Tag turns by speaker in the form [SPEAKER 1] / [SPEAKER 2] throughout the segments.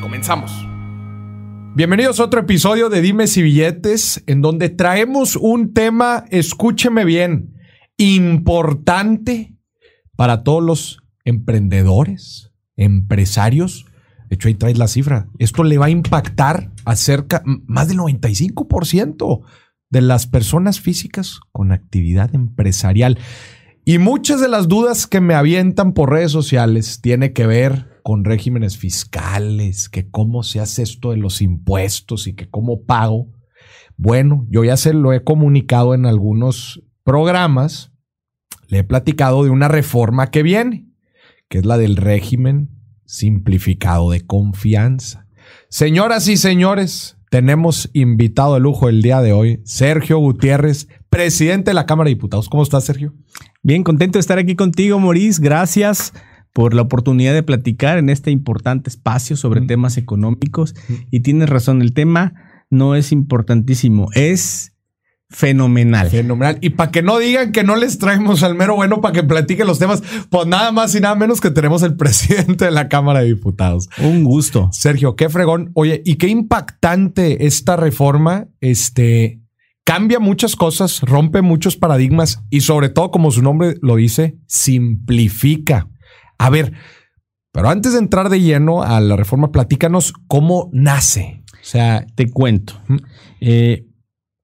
[SPEAKER 1] Comenzamos. Bienvenidos a otro episodio de Dimes y Billetes, en donde traemos un tema, escúcheme bien, importante para todos los emprendedores, empresarios. De hecho, ahí traes la cifra. Esto le va a impactar a cerca, más del 95% de las personas físicas con actividad empresarial. Y muchas de las dudas que me avientan por redes sociales tiene que ver con regímenes fiscales, que cómo se hace esto de los impuestos y que cómo pago. Bueno, yo ya se lo he comunicado en algunos programas. Le he platicado de una reforma que viene que es la del régimen simplificado de confianza. Señoras y señores, tenemos invitado de lujo el día de hoy, Sergio Gutiérrez, presidente de la Cámara de Diputados. ¿Cómo estás, Sergio?
[SPEAKER 2] Bien, contento de estar aquí contigo, Maurice. Gracias por la oportunidad de platicar en este importante espacio sobre temas económicos. Y tienes razón, el tema no es importantísimo, es fenomenal.
[SPEAKER 1] Fenomenal. Y para que no digan que no les traemos al mero bueno para que platiquen los temas, pues nada más y nada menos que tenemos el presidente de la Cámara de Diputados.
[SPEAKER 2] Un gusto.
[SPEAKER 1] Sergio, qué fregón. Oye, y qué impactante esta reforma. Este cambia muchas cosas, rompe muchos paradigmas y sobre todo, como su nombre lo dice, simplifica. A ver, pero antes de entrar de lleno a la reforma, platícanos cómo nace.
[SPEAKER 2] O sea, te cuento. Eh,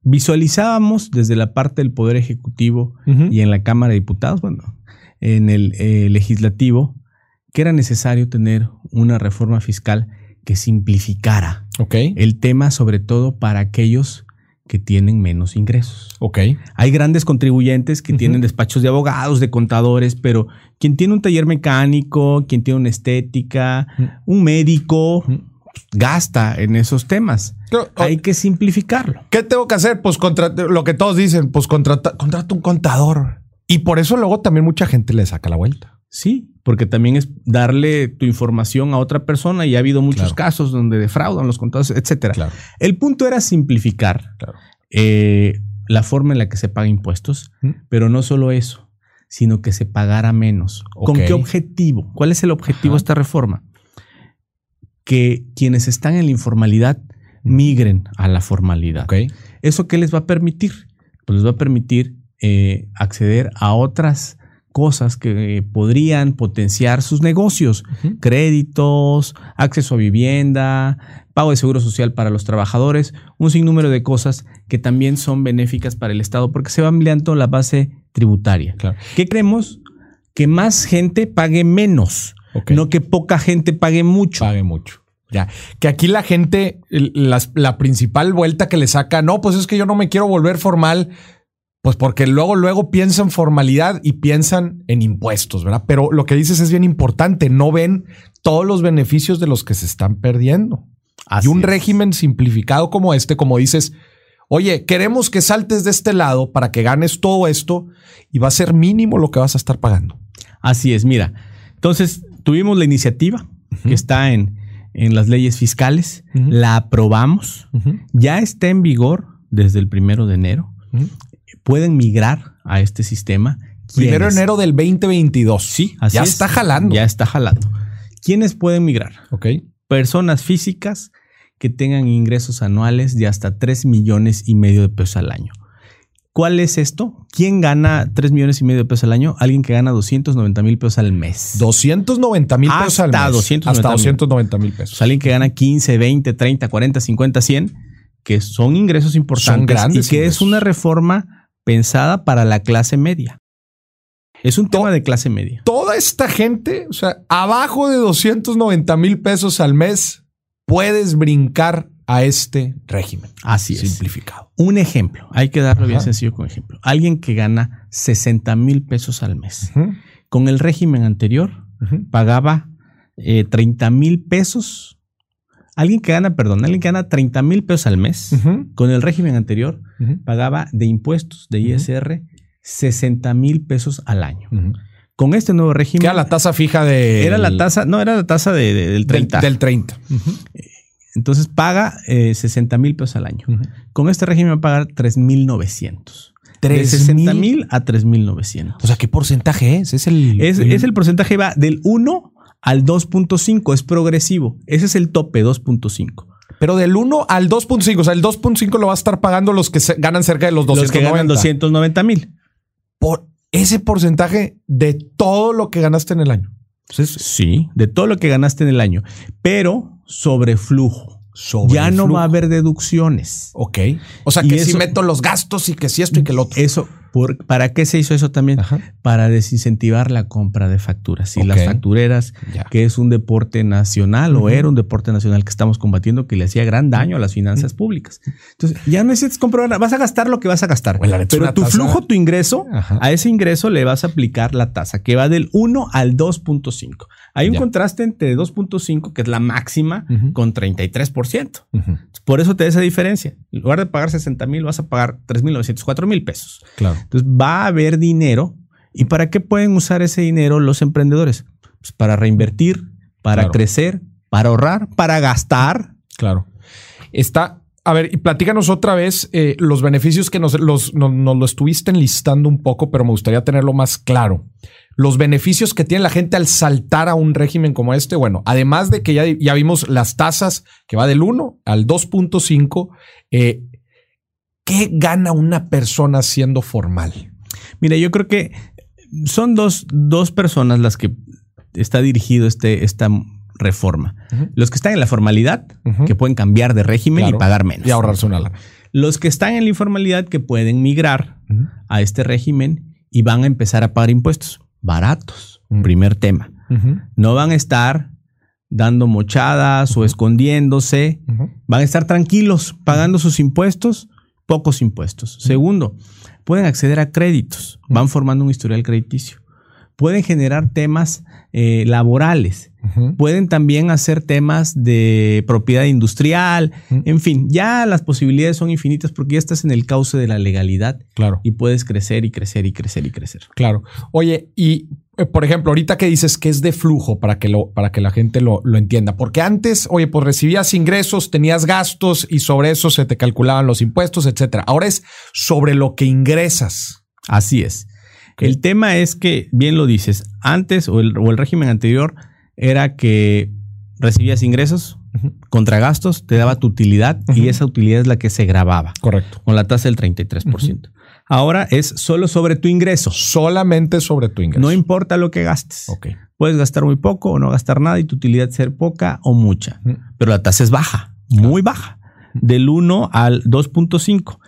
[SPEAKER 2] visualizábamos desde la parte del Poder Ejecutivo y en la Cámara de Diputados, bueno, en el eh, legislativo, que era necesario tener una reforma fiscal que simplificara el tema, sobre todo para aquellos que tienen menos ingresos.
[SPEAKER 1] Okay.
[SPEAKER 2] Hay grandes contribuyentes que tienen despachos de abogados, de contadores, pero quien tiene un taller mecánico, quien tiene una estética, un médico, gasta en esos temas. Hay que simplificarlo.
[SPEAKER 1] ¿Qué tengo que hacer? Pues lo que todos dicen, pues contrata, contrata un contador. Y por eso luego también mucha gente le saca la vuelta.
[SPEAKER 2] Sí, porque también es darle tu información a otra persona y ha habido muchos casos donde defraudan los contadores, etcétera. El punto era simplificar eh, la forma en la que se paga impuestos, pero no solo eso, sino que se pagara menos. ¿Con qué objetivo? ¿Cuál es el objetivo de esta reforma? que quienes están en la informalidad migren a la formalidad. ¿Eso qué les va a permitir? Pues les va a permitir eh, acceder a otras cosas que podrían potenciar sus negocios, créditos, acceso a vivienda, pago de seguro social para los trabajadores, un sinnúmero de cosas que también son benéficas para el Estado porque se va ampliando la base tributaria. ¿Qué creemos? Que más gente pague menos. No que poca gente pague mucho.
[SPEAKER 1] Pague mucho. Ya. Que aquí la gente, la, principal vuelta que le saca, no, pues es que yo no me quiero volver formal, pues porque luego, luego piensan formalidad y piensan en impuestos, ¿verdad? Pero lo que dices es bien importante, no ven todos los beneficios de los que se están perdiendo. y un régimen simplificado como este, como dices, oye, queremos que saltes de este lado para que ganes todo esto y va a ser mínimo lo que vas a estar pagando.
[SPEAKER 2] Así es, mira. Entonces, tuvimos la iniciativa que está en, en, las leyes fiscales, la aprobamos, ya está en vigor desde el primero de enero. Pueden migrar a este sistema.
[SPEAKER 1] Primero de enero del 2022. Sí,
[SPEAKER 2] así
[SPEAKER 1] ya está jalando.
[SPEAKER 2] Ya está jalando. ¿Quiénes pueden migrar?
[SPEAKER 1] Ok.
[SPEAKER 2] Personas físicas que tengan ingresos anuales de hasta 3 millones y medio de pesos al año. ¿Cuál es esto? ¿Quién gana 3 millones y medio de pesos al año? Alguien que gana 290 mil pesos al mes.
[SPEAKER 1] 290 mil pesos al mes.
[SPEAKER 2] hasta 290 mil pesos. Alguien que gana 15, 20, 30, 40, 50, 100, que son ingresos importantes son grandes y que es una reforma pensada para la clase media. Es un tema de clase media.
[SPEAKER 1] Toda esta gente, o sea, abajo de 290 mil pesos al mes, puedes brincar a este régimen.
[SPEAKER 2] Así es.
[SPEAKER 1] Simplificado.
[SPEAKER 2] Un ejemplo, hay que darlo bien sencillo con ejemplo. Alguien que gana 60 mil pesos al mes. Con el régimen anterior pagaba 30 eh, mil pesos Alguien que gana, perdón, alguien que gana 30 mil pesos al mes, con el régimen anterior, pagaba de impuestos, de ISR, 60 mil pesos al año. Con este nuevo régimen.
[SPEAKER 1] ¿Qué era la tasa fija de.?
[SPEAKER 2] Era la tasa, no, era la tasa del 30.
[SPEAKER 1] Del, 30.
[SPEAKER 2] Entonces paga 60 eh, mil pesos al año. Con este régimen va a pagar 3,900. De 60 mil a 3,900.
[SPEAKER 1] O sea, ¿qué porcentaje es?
[SPEAKER 2] Es el, es, el... es el porcentaje, va del 1 al 2.5, es progresivo. Ese es el tope, 2.5.
[SPEAKER 1] Pero del 1 al 2.5, o sea, el 2.5 lo va a estar pagando los que ganan cerca de los 290. Los que ganan
[SPEAKER 2] 290 mil.
[SPEAKER 1] Por ese porcentaje de todo lo que ganaste en el año.
[SPEAKER 2] sí, de todo lo que ganaste en el año, pero sobre flujo ya no va a haber deducciones.
[SPEAKER 1] Ok. O sea, que si meto los gastos y que si esto y que lo otro.
[SPEAKER 2] Eso, ¿para qué se hizo eso también? Para desincentivar la compra de facturas. Y las factureras, que es un deporte nacional o era un deporte nacional que estamos combatiendo que le hacía gran daño a las finanzas públicas. Entonces, ya no necesitas comprobar, vas a gastar lo que vas a gastar. pero tu flujo, tu ingreso, a ese ingreso le vas a aplicar la tasa que va del 1 al 2.5. Hay un contraste entre 2.5, que es la máxima, con 33%. Por eso te da esa diferencia. En lugar de pagar 60 mil, vas a pagar 3.904 mil pesos.
[SPEAKER 1] Claro.
[SPEAKER 2] Entonces va a haber dinero. ¿Y para qué pueden usar ese dinero los emprendedores? Pues para reinvertir, para crecer, para ahorrar, para gastar.
[SPEAKER 1] Claro. Está, a ver, y platícanos otra vez eh, los beneficios que nos, nos, lo estuviste enlistando un poco, pero me gustaría tenerlo más claro los beneficios que tiene la gente al saltar a un régimen como este. Bueno, además de que ya, ya vimos las tasas que va del 1 al 2.5, eh, ¿qué gana una persona siendo formal?
[SPEAKER 2] Mira, yo creo que son dos, personas las que está dirigido este, esta reforma. Los que están en la formalidad, que pueden cambiar de régimen y pagar menos.
[SPEAKER 1] Y ahorrarse una lana.
[SPEAKER 2] Los que están en la informalidad, que pueden migrar a este régimen y van a empezar a pagar impuestos baratos. Primer tema. No van a estar dando mochadas o escondiéndose. Van a estar tranquilos, pagando sus impuestos, pocos impuestos. Segundo, pueden acceder a créditos. Van formando un historial crediticio. Pueden generar temas eh, laborales. Pueden también hacer temas de propiedad industrial. En fin, ya las posibilidades son infinitas porque ya estás en el cauce de la legalidad.
[SPEAKER 1] Claro.
[SPEAKER 2] Y puedes crecer y crecer y crecer y crecer.
[SPEAKER 1] Claro. Oye, y eh, por ejemplo, ahorita que dices que es de flujo para que, lo, para que la gente lo, lo, entienda, porque antes, oye, pues recibías ingresos, tenías gastos y sobre eso se te calculaban los impuestos, etcétera. Ahora es sobre lo que ingresas.
[SPEAKER 2] Así es. El tema es que, bien lo dices, antes o el, o el régimen anterior era que recibías ingresos contra gastos, te daba tu utilidad y esa utilidad es la que se grababa.
[SPEAKER 1] Correcto.
[SPEAKER 2] Con la tasa del 33%. Ahora es solo sobre tu ingreso.
[SPEAKER 1] Solamente sobre tu ingreso.
[SPEAKER 2] No importa lo que gastes. Puedes gastar muy poco o no gastar nada y tu utilidad ser poca o mucha. Pero la tasa es baja, muy baja, del 1 al 2.5.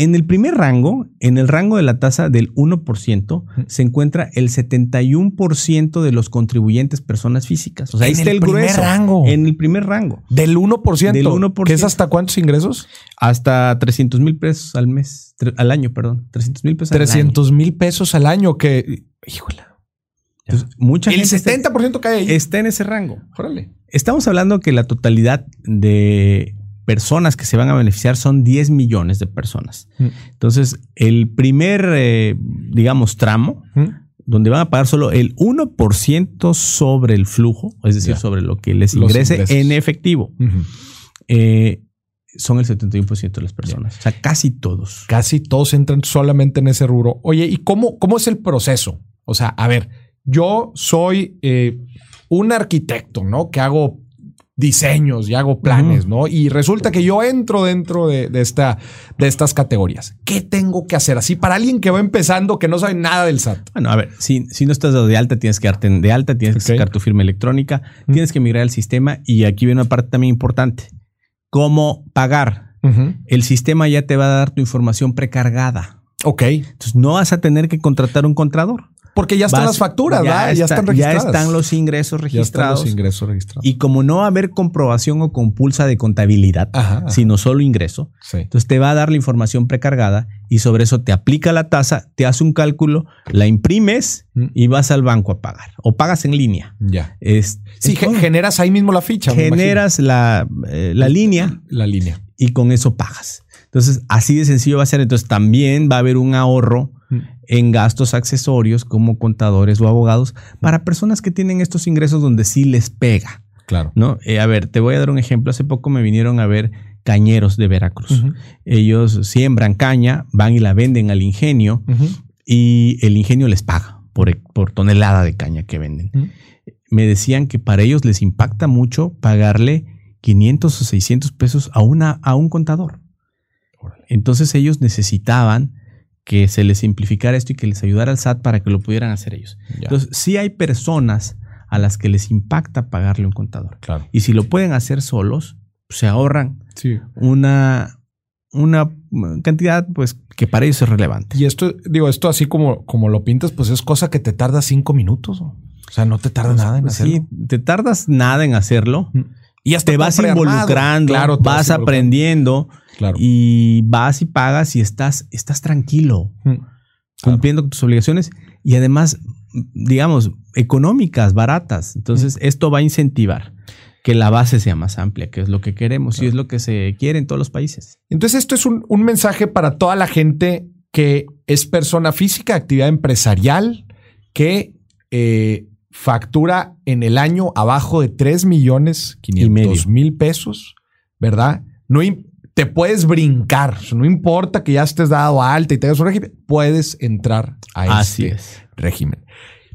[SPEAKER 2] En el primer rango, en el rango de la tasa del 1%, se encuentra el 71% de los contribuyentes personas físicas.
[SPEAKER 1] O sea, ahí está el, primer rango.
[SPEAKER 2] En el primer rango.
[SPEAKER 1] Del 1%. Del 1%. ¿Qué es hasta cuántos ingresos?
[SPEAKER 2] Hasta 300 mil pesos al mes, al año, perdón. 300 mil pesos
[SPEAKER 1] 300 mil pesos al año, que, híjole.
[SPEAKER 2] mucha
[SPEAKER 1] el 70% cae ahí.
[SPEAKER 2] Está en ese rango. Estamos hablando que la totalidad de personas que se van a beneficiar son 10 millones de personas. Mm. Entonces, el primer, eh, digamos, tramo, mm. donde van a pagar solo el 1% sobre el flujo, es decir, sobre lo que les ingrese en efectivo, eh, son el 71% de las personas. O sea, casi todos.
[SPEAKER 1] Casi todos entran solamente en ese rubro. Oye, ¿y cómo, cómo es el proceso? O sea, a ver, yo soy eh, un arquitecto, ¿no? Que hago diseños y hago planes, ¿no? Y resulta que yo entro dentro de, esta, de estas categorías. ¿Qué tengo que hacer? Así para alguien que va empezando, que no sabe nada del SAT.
[SPEAKER 2] Bueno, a ver, si, si no estás de alta, tienes que darte de alta, tienes que sacar tu firma electrónica, tienes que migrar al sistema y aquí viene una parte también importante. ¿Cómo pagar? El sistema ya te va a dar tu información precargada.
[SPEAKER 1] Ok.
[SPEAKER 2] Entonces no vas a tener que contratar un contrador.
[SPEAKER 1] Porque ya están las facturas, ya, ya están registradas.
[SPEAKER 2] Ya están los ingresos registrados.
[SPEAKER 1] los ingresos registrados.
[SPEAKER 2] Y como no va a haber comprobación o compulsa de contabilidad, sino solo ingreso, entonces te va a dar la información precargada y sobre eso te aplica la tasa, te hace un cálculo, la imprimes mm. y vas al banco a pagar. O pagas en línea.
[SPEAKER 1] Ya. Es, sí, generas ahí mismo la ficha.
[SPEAKER 2] Generas la, eh, la línea.
[SPEAKER 1] La línea.
[SPEAKER 2] Y con eso pagas. Entonces, así de sencillo va a ser. Entonces, también va a haber un ahorro mm. en gastos accesorios como contadores o abogados para personas que tienen estos ingresos donde sí les pega.
[SPEAKER 1] Claro.
[SPEAKER 2] ¿no? Eh, a ver, te voy a dar un ejemplo. Hace poco me vinieron a ver cañeros de Veracruz. Ellos siembran caña, van y la venden al ingenio y el ingenio les paga por, por tonelada de caña que venden. Me decían que para ellos les impacta mucho pagarle 500 o 600 pesos a, una, a un contador. Entonces ellos necesitaban que se les simplificara esto y que les ayudara al SAT para que lo pudieran hacer ellos. Entonces, sí hay personas a las que les impacta pagarle un contador.
[SPEAKER 1] Claro.
[SPEAKER 2] Y si lo pueden hacer solos, se ahorran una, una cantidad pues que para ellos es relevante.
[SPEAKER 1] Y esto, digo, esto así como, como lo pintas, pues es cosa que te tarda cinco minutos. O sea, no te tarda pues, nada en pues, hacerlo. Sí,
[SPEAKER 2] te tardas nada en hacerlo. Y hasta te vas involucrando, claro, vas, aprendiendo y vas y pagas y estás, estás tranquilo, cumpliendo con tus obligaciones y además, digamos, económicas, baratas. Entonces, esto va a incentivar que la base sea más amplia, que es lo que queremos y es lo que se quiere en todos los países.
[SPEAKER 1] Entonces, esto es un, mensaje para toda la gente que es persona física, actividad empresarial, que eh, factura en el año abajo de 3 millones 500 mil pesos, ¿verdad? No te puedes brincar, no importa que ya estés dado alta y tengas un régimen, puedes entrar a Así este régimen.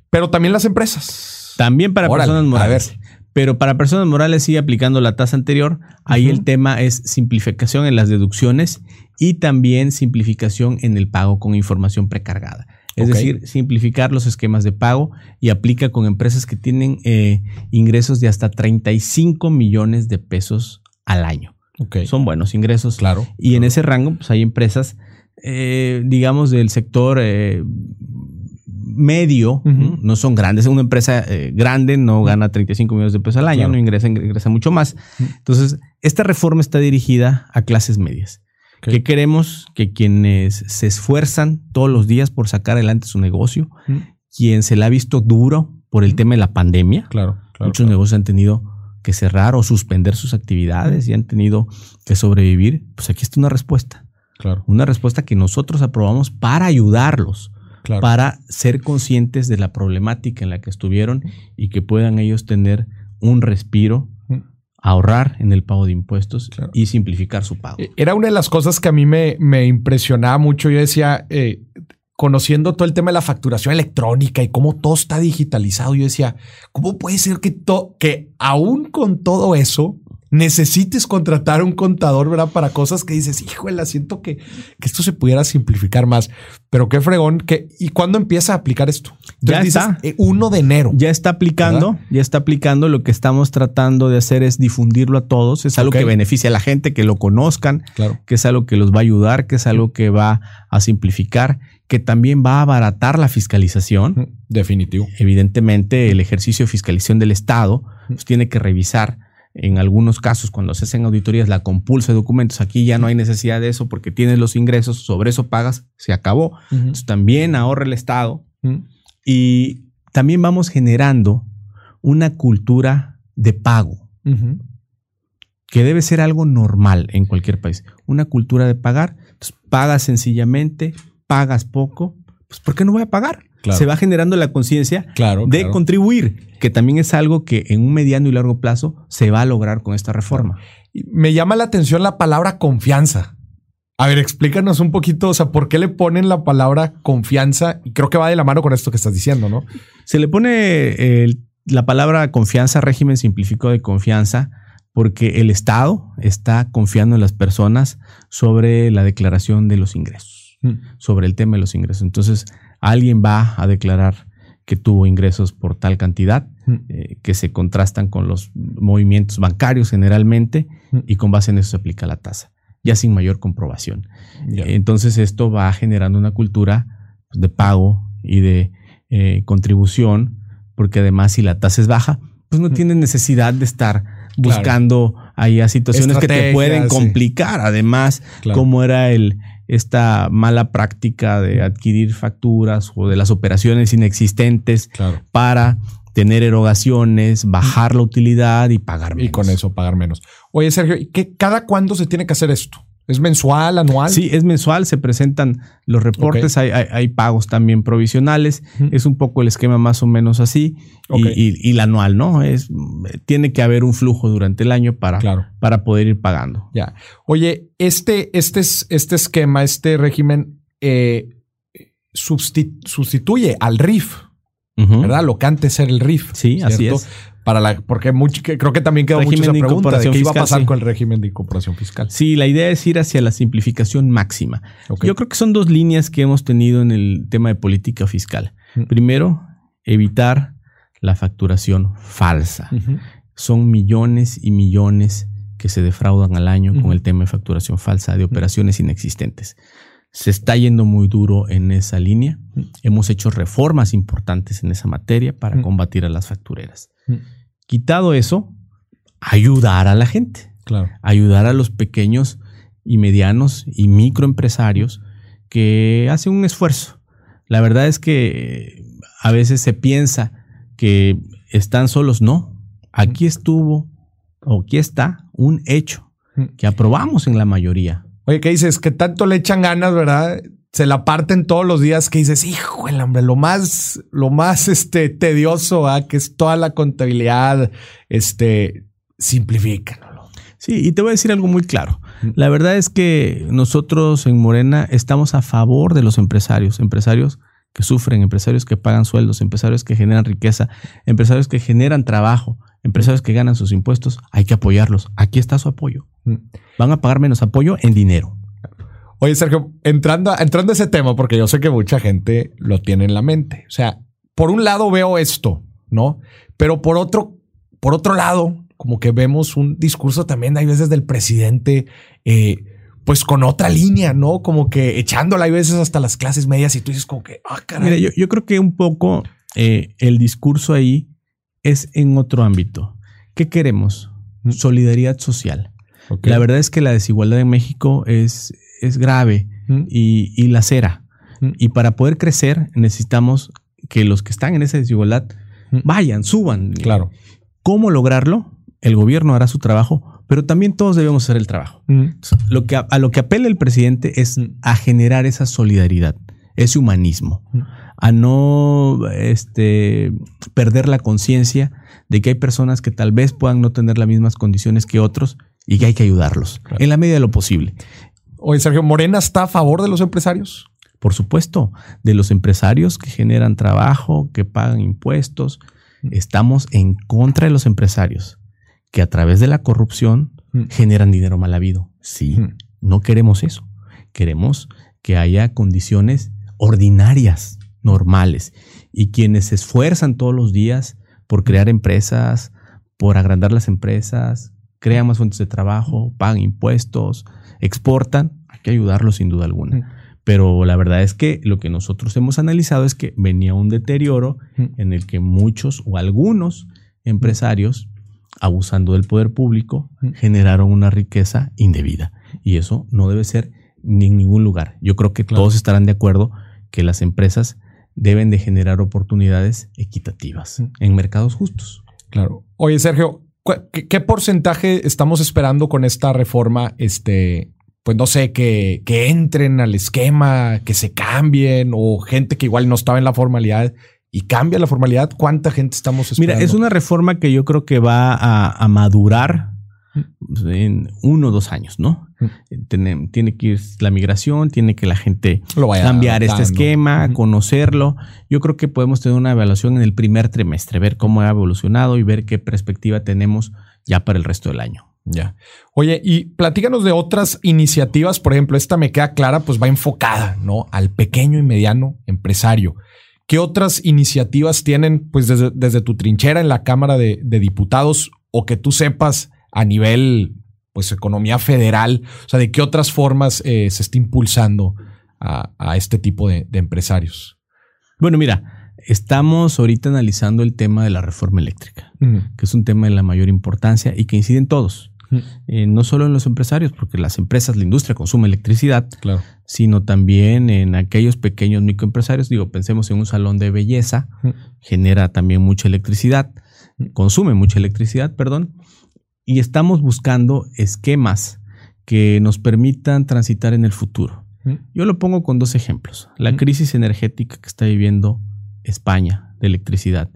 [SPEAKER 1] Pero también las empresas.
[SPEAKER 2] También para personas morales. Pero para personas morales sigue aplicando la tasa anterior. Ahí el tema es simplificación en las deducciones y también simplificación en el pago con información precargada. Es decir, simplificar los esquemas de pago y aplica con empresas que tienen eh, ingresos de hasta 35 millones de pesos al año. Son buenos ingresos.
[SPEAKER 1] Claro.
[SPEAKER 2] Y en ese rango, pues hay empresas, eh, digamos, del sector eh, medio, no son grandes. Una empresa eh, grande no gana 35 millones de pesos al año, no ingresa, ingresa mucho más. Entonces, esta reforma está dirigida a clases medias. ¿Qué queremos? Que quienes se esfuerzan todos los días por sacar adelante su negocio, quien se le ha visto duro por el tema de la pandemia,
[SPEAKER 1] claro,
[SPEAKER 2] muchos negocios han tenido que cerrar o suspender sus actividades y han tenido que sobrevivir, pues aquí está una respuesta.
[SPEAKER 1] Claro.
[SPEAKER 2] Una respuesta que nosotros aprobamos para ayudarlos para ser conscientes de la problemática en la que estuvieron y que puedan ellos tener un respiro, ahorrar en el pago de impuestos y simplificar su pago. Eh,
[SPEAKER 1] era una de las cosas que a mí me, me impresionaba mucho. Yo decía, eh, conociendo todo el tema de la facturación electrónica y cómo todo está digitalizado, yo decía, ¿cómo puede ser que, que aún con todo eso necesites contratar un contador, ¿verdad? Para cosas que dices, híjole, siento que, que esto se pudiera simplificar más. Pero qué fregón, que, ¿y cuándo empieza a aplicar esto?
[SPEAKER 2] ya está.
[SPEAKER 1] 1 eh, de enero.
[SPEAKER 2] Ya está aplicando, ya está aplicando. Lo que estamos tratando de hacer es difundirlo a todos. Es algo que beneficia a la gente, que lo conozcan,
[SPEAKER 1] claro.
[SPEAKER 2] que es algo que los va a ayudar, que es algo que va a simplificar, que también va a abaratar la fiscalización.
[SPEAKER 1] Definitivo.
[SPEAKER 2] Evidentemente, el ejercicio de fiscalización del Estado pues, tiene que revisar en algunos casos, cuando se hacen auditorías, la compulsa de documentos, aquí ya no hay necesidad de eso porque tienes los ingresos, sobre eso pagas, se acabó. Entonces también ahorra el Estado y también vamos generando una cultura de pago, que debe ser algo normal en cualquier país. Una cultura de pagar, entonces pagas sencillamente, pagas poco, pues ¿por qué no voy a pagar? Se va generando la conciencia de contribuir, que también es algo que en un mediano y largo plazo se va a lograr con esta reforma.
[SPEAKER 1] Me llama la atención la palabra confianza. A ver, explícanos un poquito, o sea, ¿por qué le ponen la palabra confianza? Y creo que va de la mano con esto que estás diciendo, ¿no?
[SPEAKER 2] Se le pone la palabra confianza, régimen simplificado de confianza, porque el Estado está confiando en las personas sobre la declaración de los ingresos, mm. sobre el tema de los ingresos. Entonces, alguien va a declarar que tuvo ingresos por tal cantidad, eh, que se contrastan con los movimientos bancarios generalmente, y con base en eso se aplica la tasa, ya sin mayor comprobación. Entonces esto va generando una cultura de pago y de eh, contribución, porque además si la tasa es baja, pues no tienes necesidad de estar buscando ahí a situaciones que te pueden complicar. Además, como era el, esta mala práctica de adquirir facturas o de las operaciones inexistentes para tener erogaciones, bajar la utilidad y pagar menos.
[SPEAKER 1] Y con eso pagar menos. Oye, Sergio, ¿qué, ¿cada cuándo se tiene que hacer esto? ¿Es mensual, anual?
[SPEAKER 2] Sí, es mensual, se presentan los reportes, hay, pagos también provisionales, es un poco el esquema más o menos así, y, y, anual, ¿no? Es, tiene que haber un flujo durante el año para, para poder ir pagando.
[SPEAKER 1] Ya. Oye, este, este, este esquema, este régimen, eh, sustituye al RIF, ¿verdad? Lo que antes era el RIF.
[SPEAKER 2] Sí, así es
[SPEAKER 1] para la, porque mucho, creo que también quedó mucha pregunta de qué iba a pasar con el régimen de incorporación fiscal.
[SPEAKER 2] Sí, la idea es ir hacia la simplificación máxima. Yo creo que son dos líneas que hemos tenido en el tema de política fiscal. Mm. Primero, evitar la facturación falsa. Son millones y millones que se defraudan al año con el tema de facturación falsa de operaciones inexistentes. Se está yendo muy duro en esa línea. Hemos hecho reformas importantes en esa materia para combatir a las factureras. Quitado eso, ayudar a la gente.
[SPEAKER 1] Claro.
[SPEAKER 2] Ayudar a los pequeños y medianos y microempresarios que hacen un esfuerzo. La verdad es que a veces se piensa que están solos. No, aquí estuvo o aquí está un hecho que aprobamos en la mayoría.
[SPEAKER 1] Oye, ¿qué dices? Que tanto le echan ganas, ¿verdad? Se la parten todos los días que dices, hijo, el hombre, lo más, lo más este, tedioso, ¿ah? que es toda la contabilidad, este, simplifícanlo.
[SPEAKER 2] Sí, y te voy a decir algo muy claro. La verdad es que nosotros en Morena estamos a favor de los empresarios, empresarios que sufren, empresarios que pagan sueldos, empresarios que generan riqueza, empresarios que generan trabajo, empresarios que ganan sus impuestos. Hay que apoyarlos. Aquí está su apoyo. Van a pagar menos apoyo en dinero.
[SPEAKER 1] Oye, Sergio, entrando, entrando a ese tema, porque yo sé que mucha gente lo tiene en la mente. O sea, por un lado veo esto, ¿no? Pero por otro, por otro lado, como que vemos un discurso también, hay veces del presidente, eh, pues con otra línea, ¿no? Como que echándola, hay veces hasta las clases medias y tú dices como que, ah, caray.
[SPEAKER 2] Mira, yo, creo que un poco eh, el discurso ahí es en otro ámbito. ¿Qué queremos? Solidaridad social. La verdad es que la desigualdad en México es, es grave mm. y, y lacera. Mm. Y para poder crecer necesitamos que los que están en esa desigualdad mm. vayan, suban.
[SPEAKER 1] Claro.
[SPEAKER 2] ¿Cómo lograrlo? El gobierno hará su trabajo, pero también todos debemos hacer el trabajo. Lo que, a, lo que apela el presidente es a generar esa solidaridad, ese humanismo, a no este, perder la conciencia de que hay personas que tal vez puedan no tener las mismas condiciones que otros y que hay que ayudarlos en la medida de lo posible.
[SPEAKER 1] Oye, Sergio, ¿Morena está a favor de los empresarios?
[SPEAKER 2] Por supuesto, de los empresarios que generan trabajo, que pagan impuestos. Mm. Estamos en contra de los empresarios que a través de la corrupción mm. generan dinero mal habido. Sí, mm. no queremos eso. Queremos que haya condiciones ordinarias, normales, y quienes se esfuerzan todos los días por crear empresas, por agrandar las empresas, crean más fuentes de trabajo, pagan impuestos, exportan, hay que ayudarlos sin duda alguna. Pero la verdad es que lo que nosotros hemos analizado es que venía un deterioro en el que muchos o algunos empresarios, abusando del poder público, generaron una riqueza indebida. Y eso no debe ser ni en ningún lugar. Yo creo que todos estarán de acuerdo que las empresas deben de generar oportunidades equitativas en mercados justos.
[SPEAKER 1] Claro. Oye, Sergio, ¿Qué, porcentaje estamos esperando con esta reforma? Este, pues no sé, que, que entren al esquema, que se cambien o gente que igual no estaba en la formalidad y cambia la formalidad. ¿Cuánta gente estamos esperando?
[SPEAKER 2] Mira, es una reforma que yo creo que va a madurar en uno o dos años, ¿no? Tiene, tiene, que ir la migración, tiene que la gente cambiar este esquema, conocerlo. Yo creo que podemos tener una evaluación en el primer trimestre, ver cómo ha evolucionado y ver qué perspectiva tenemos ya para el resto del año.
[SPEAKER 1] Ya. Oye, y platícanos de otras iniciativas, por ejemplo, esta me queda clara, pues va enfocada, ¿no? Al pequeño y mediano empresario. ¿Qué otras iniciativas tienen, pues desde, tu trinchera en la Cámara de, de Diputados o que tú sepas a nivel, pues, economía federal? O sea, ¿de qué otras formas eh, se está impulsando a, este tipo de, empresarios?
[SPEAKER 2] Bueno, mira, Estamos ahorita analizando el tema de la reforma eléctrica, que es un tema de la mayor importancia y que inciden todos. Eh, no solo en los empresarios, porque las empresas, la industria consume electricidad, sino también en aquellos pequeños microempresarios. Digo, pensemos en un salón de belleza, genera también mucha electricidad, consume mucha electricidad, perdón, y estamos buscando esquemas que nos permitan transitar en el futuro. Yo lo pongo con dos ejemplos. La crisis energética que está viviendo España de electricidad.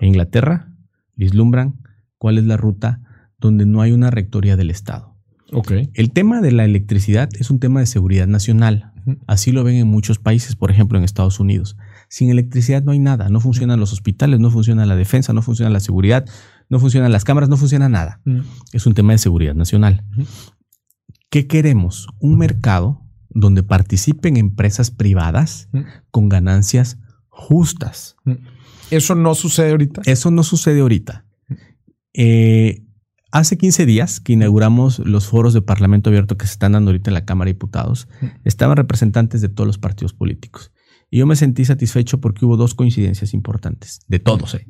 [SPEAKER 2] E Inglaterra vislumbran cuál es la ruta donde no hay una rectoría del Estado.
[SPEAKER 1] Okay.
[SPEAKER 2] El tema de la electricidad es un tema de seguridad nacional. Así lo ven en muchos países, por ejemplo en Estados Unidos. Sin electricidad no hay nada. No funcionan los hospitales, no funciona la defensa, no funciona la seguridad, no funcionan las cámaras, no funciona nada. Es un tema de seguridad nacional. ¿Qué queremos? Un mercado donde participen empresas privadas con ganancias justas.
[SPEAKER 1] ¿Eso no sucede ahorita?
[SPEAKER 2] Eso no sucede ahorita. Eh, Hace 15 días que inauguramos los foros de Parlamento Abierto que se están dando ahorita en la Cámara de Diputados, estaban representantes de todos los partidos políticos. Y yo me sentí satisfecho porque hubo dos coincidencias importantes, de todos. ¿eh?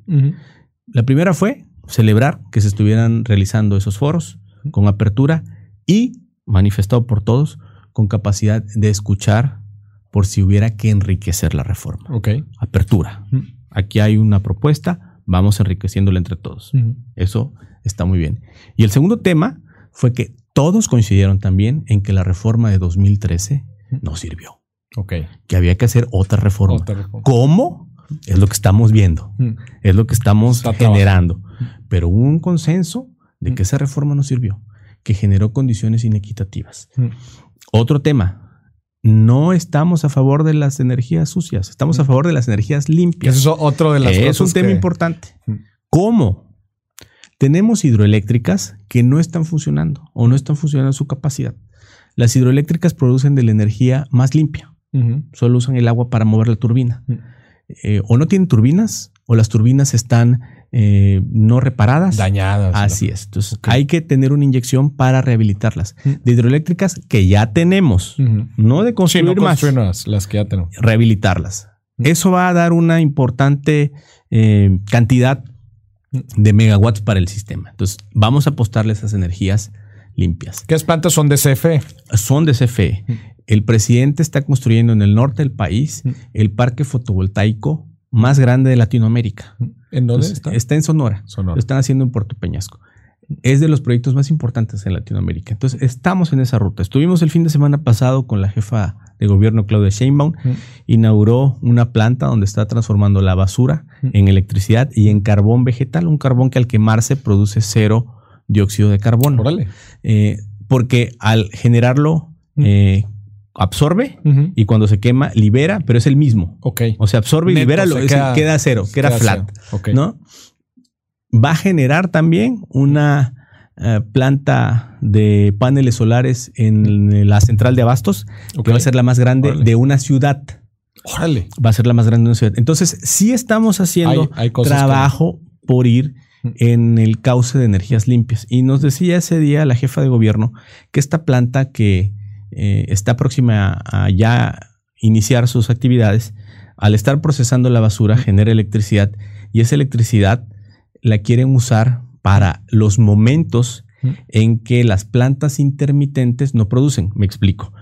[SPEAKER 2] La primera fue celebrar que se estuvieran realizando esos foros con apertura y manifestado por todos con capacidad de escuchar por si hubiera que enriquecer la reforma. Apertura. Aquí hay una propuesta, vamos enriqueciéndola entre todos. Eso está muy bien. Y el segundo tema fue que todos coincidieron también en que la reforma de 2013 no sirvió. Que había que hacer otra reforma. ¿Cómo? Es lo que estamos viendo. Mm. Es lo que estamos generando. Pero hubo un consenso de que mm. esa reforma no sirvió, que generó condiciones inequitativas. Mm. Otro tema. No estamos a favor de las energías sucias, estamos a favor de las energías limpias.
[SPEAKER 1] Eso es otro de las
[SPEAKER 2] Es un tema importante. ¿Cómo? Tenemos hidroeléctricas que no están funcionando o no están funcionando a su capacidad. Las hidroeléctricas producen de la energía más limpia. Solo usan el agua para mover la turbina. Eh, o no tienen turbinas o las turbinas están eh, no reparadas.
[SPEAKER 1] Dañadas.
[SPEAKER 2] Así es. Entonces hay que tener una inyección para rehabilitarlas. De hidroeléctricas que ya tenemos, no de construir más.
[SPEAKER 1] las que ya tenemos.
[SPEAKER 2] Rehabilitarlas. Eso va a dar una importante eh, cantidad de megawatts para el sistema. Entonces, vamos a apostarle esas energías limpias.
[SPEAKER 1] ¿Qué plantas son de CFE?
[SPEAKER 2] Son de CFE. El presidente está construyendo en el norte del país el parque fotovoltaico más grande de Latinoamérica.
[SPEAKER 1] ¿En dónde está?
[SPEAKER 2] Está en Sonora. Sonora. Lo están haciendo en Puerto Peñasco. Es de los proyectos más importantes en Latinoamérica. Entonces, estamos en esa ruta. Estuvimos el fin de semana pasado con la jefa de gobierno Claudia Sheinbaum, inauguró una planta donde está transformando la basura en electricidad y en carbón vegetal, un carbón que al quemarse produce cero dióxido de carbono. Eh, porque al generarlo eh, absorbe y cuando se quema libera, pero es el mismo. O sea, absorbe y libera, lo, queda, cero, queda, flat. ¿no? Va a generar también una eh, planta de paneles solares en la central de Abastos, que va a ser la más grande de una ciudad.
[SPEAKER 1] Órale.
[SPEAKER 2] Va a ser la más grande de una ciudad. Entonces, sí estamos haciendo trabajo por ir mm. en el cauce de energías limpias. Y nos decía ese día la jefa de gobierno que esta planta que eh, está próxima a, ya iniciar sus actividades, al estar procesando la basura, mm. genera electricidad y esa electricidad la quieren usar para los momentos en que las plantas intermitentes no producen. Me explico.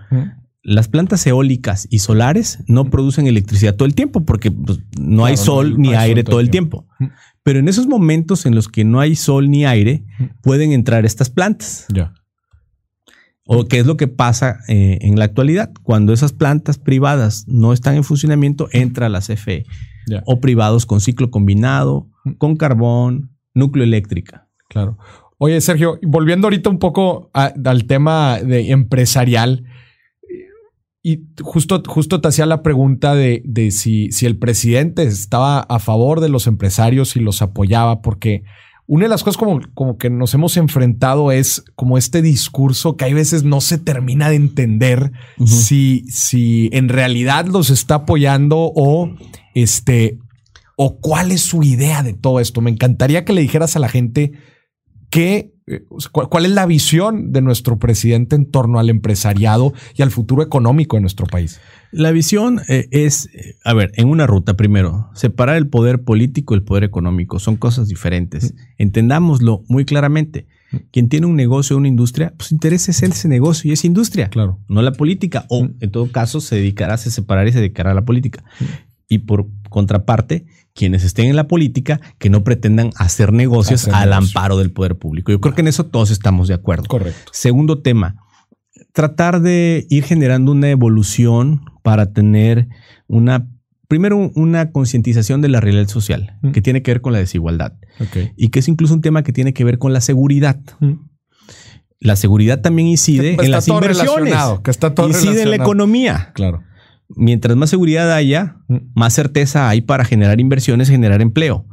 [SPEAKER 2] Las plantas eólicas y solares no producen electricidad todo el tiempo porque pues, no hay sol ni aire todo el tiempo. Pero en esos momentos en los que no hay sol ni aire, pueden entrar estas plantas.
[SPEAKER 1] Ya.
[SPEAKER 2] O qué es lo que pasa eh, en la actualidad. Cuando esas plantas privadas no están en funcionamiento, entra la CFE. O privados con ciclo combinado, con carbón, núcleo eléctrica.
[SPEAKER 1] Claro. Oye, Sergio, volviendo ahorita un poco al tema de empresarial, y justo, justo te hacía la pregunta de, si, si, el presidente estaba a favor de los empresarios y los apoyaba, porque una de las cosas como, como que nos hemos enfrentado es como este discurso que hay veces no se termina de entender si, si en realidad los está apoyando o este o cuál es su idea de todo esto. Me encantaría que le dijeras a la gente ¿qué, eh, cuál es la visión de nuestro presidente en torno al empresariado y al futuro económico de nuestro país?
[SPEAKER 2] La visión eh, es, eh, a ver, en una ruta primero, separar el poder político y el poder económico. Son cosas diferentes. Entendámoslo muy claramente. Quien tiene un negocio o una industria, pues interesa es ese negocio y esa industria,
[SPEAKER 1] claro.
[SPEAKER 2] no la política. O en todo caso se dedicará a separar y se dedicará a la política. Y por contraparte, quienes estén en la política que no pretendan hacer negocios al amparo del poder público. Yo creo que en eso todos estamos de acuerdo.
[SPEAKER 1] Correcto.
[SPEAKER 2] Segundo tema, tratar de ir generando una evolución para tener una, primero una concientización de la realidad social, mm. que tiene que ver con la desigualdad. Y que es incluso un tema que tiene que ver con la seguridad. Mm. La seguridad también incide en las inversiones,
[SPEAKER 1] que está todo
[SPEAKER 2] incide en la economía.
[SPEAKER 1] Claro.
[SPEAKER 2] Mientras más seguridad haya, mm. más certeza hay para generar inversiones, generar empleo.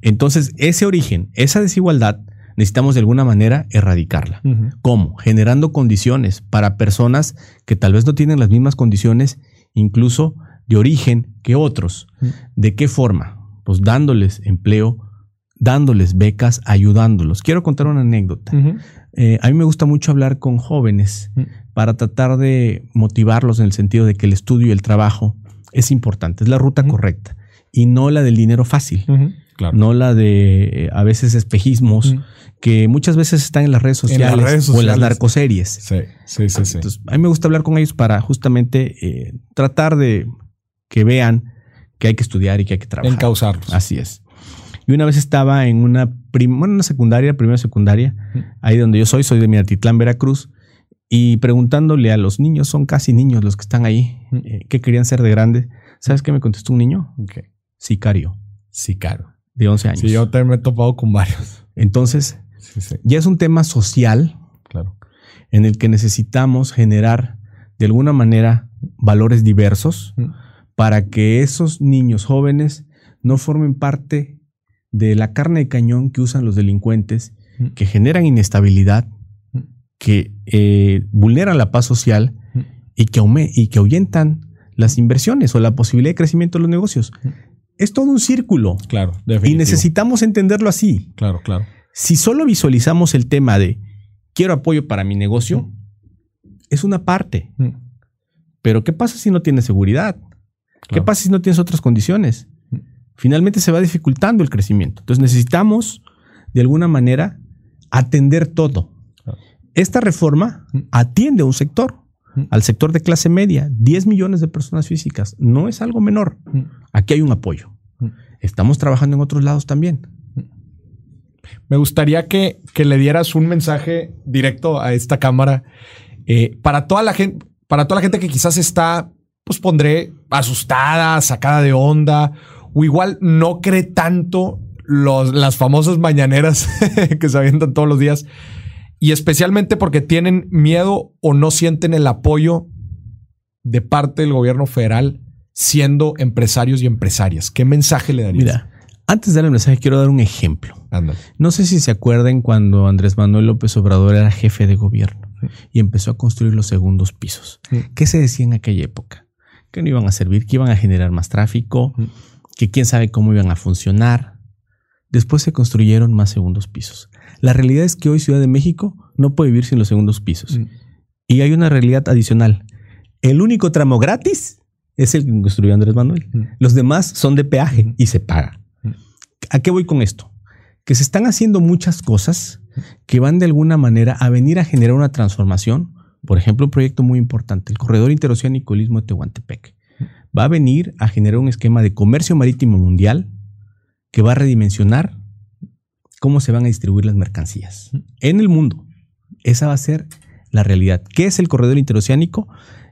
[SPEAKER 2] Entonces, ese origen, esa desigualdad, necesitamos de alguna manera erradicarla. ¿Cómo? Generando condiciones para personas que tal vez no tienen las mismas condiciones, incluso de origen que otros. ¿De qué forma? Pues dándoles empleo, dándoles becas, ayudándolos. Quiero contar una anécdota. Eh, a mí me gusta mucho hablar con jóvenes para tratar de motivarlos en el sentido de que el estudio y el trabajo es importante, es la ruta correcta y no la del dinero fácil. No la de eh, a veces espejismos que muchas veces están en las redes sociales, o en las narcoseries.
[SPEAKER 1] Sí, sí, sí.
[SPEAKER 2] Entonces, a mí me gusta hablar con ellos para justamente eh, tratar de que vean que hay que estudiar y que hay que trabajar.
[SPEAKER 1] Encauzarlos.
[SPEAKER 2] Así es. Y una vez estaba en una, una secundaria, primera secundaria, ahí donde yo soy, soy de Minatitlán, Veracruz, y preguntándole a los niños, son casi niños los que están ahí, eh, ¿qué querían ser de grande? ¿Sabes qué me contestó un niño? Sicario.
[SPEAKER 1] Sicario.
[SPEAKER 2] De 11 años.
[SPEAKER 1] Sí, yo también me he topado con varios.
[SPEAKER 2] Entonces, ya es un tema social
[SPEAKER 1] claro.
[SPEAKER 2] en el que necesitamos generar de alguna manera valores diversos para que esos niños jóvenes no formen parte de la carne de cañón que usan los delincuentes, que generan inestabilidad, que eh, vulneran la paz social y que, y que ahuyentan las inversiones o la posibilidad de crecimiento de los negocios. Es todo un círculo.
[SPEAKER 1] Claro,
[SPEAKER 2] Y necesitamos entenderlo así.
[SPEAKER 1] Claro, claro.
[SPEAKER 2] Si solo visualizamos el tema de quiero apoyo para mi negocio, es una parte. Pero ¿qué pasa si no tienes seguridad? ¿Qué pasa si no tienes otras condiciones? Finalmente se va dificultando el crecimiento. Entonces necesitamos, de alguna manera, atender todo. Esta reforma atiende a un sector, al sector de clase media, 10 millones de personas físicas. No es algo menor. Aquí hay un apoyo. Estamos trabajando en otros lados también.
[SPEAKER 1] Me gustaría que, le dieras un mensaje directo a esta cámara eh, para toda la gente, para toda la gente que quizás está, pues pondré asustada, sacada de onda, o igual no cree tanto los, las famosas mañaneras que se avientan todos los días, y especialmente porque tienen miedo o no sienten el apoyo de parte del gobierno federal siendo empresarios y empresarias. ¿Qué mensaje le darías?
[SPEAKER 2] Mira, antes de dar el mensaje, quiero dar un ejemplo. No sé si se acuerdan cuando Andrés Manuel López Obrador era jefe de gobierno y empezó a construir los segundos pisos. ¿Qué se decía en aquella época? Que no iban a servir, que iban a generar más tráfico, que quién sabe cómo iban a funcionar. Después se construyeron más segundos pisos. La realidad es que hoy Ciudad de México no puede vivir sin los segundos pisos. Y hay una realidad adicional. El único tramo gratis es el que construyó Andrés Manuel. Los demás son de peaje y se paga. ¿A qué voy con esto? Que se están haciendo muchas cosas que van de alguna manera a venir a generar una transformación. Por ejemplo, un proyecto muy importante, el Corredor Interoceánico Istmo de Tehuantepec. Va a venir a generar un esquema de comercio marítimo mundial que va a redimensionar cómo se van a distribuir las mercancías en el mundo. Esa va a ser la realidad. ¿Qué es el corredor interoceánico?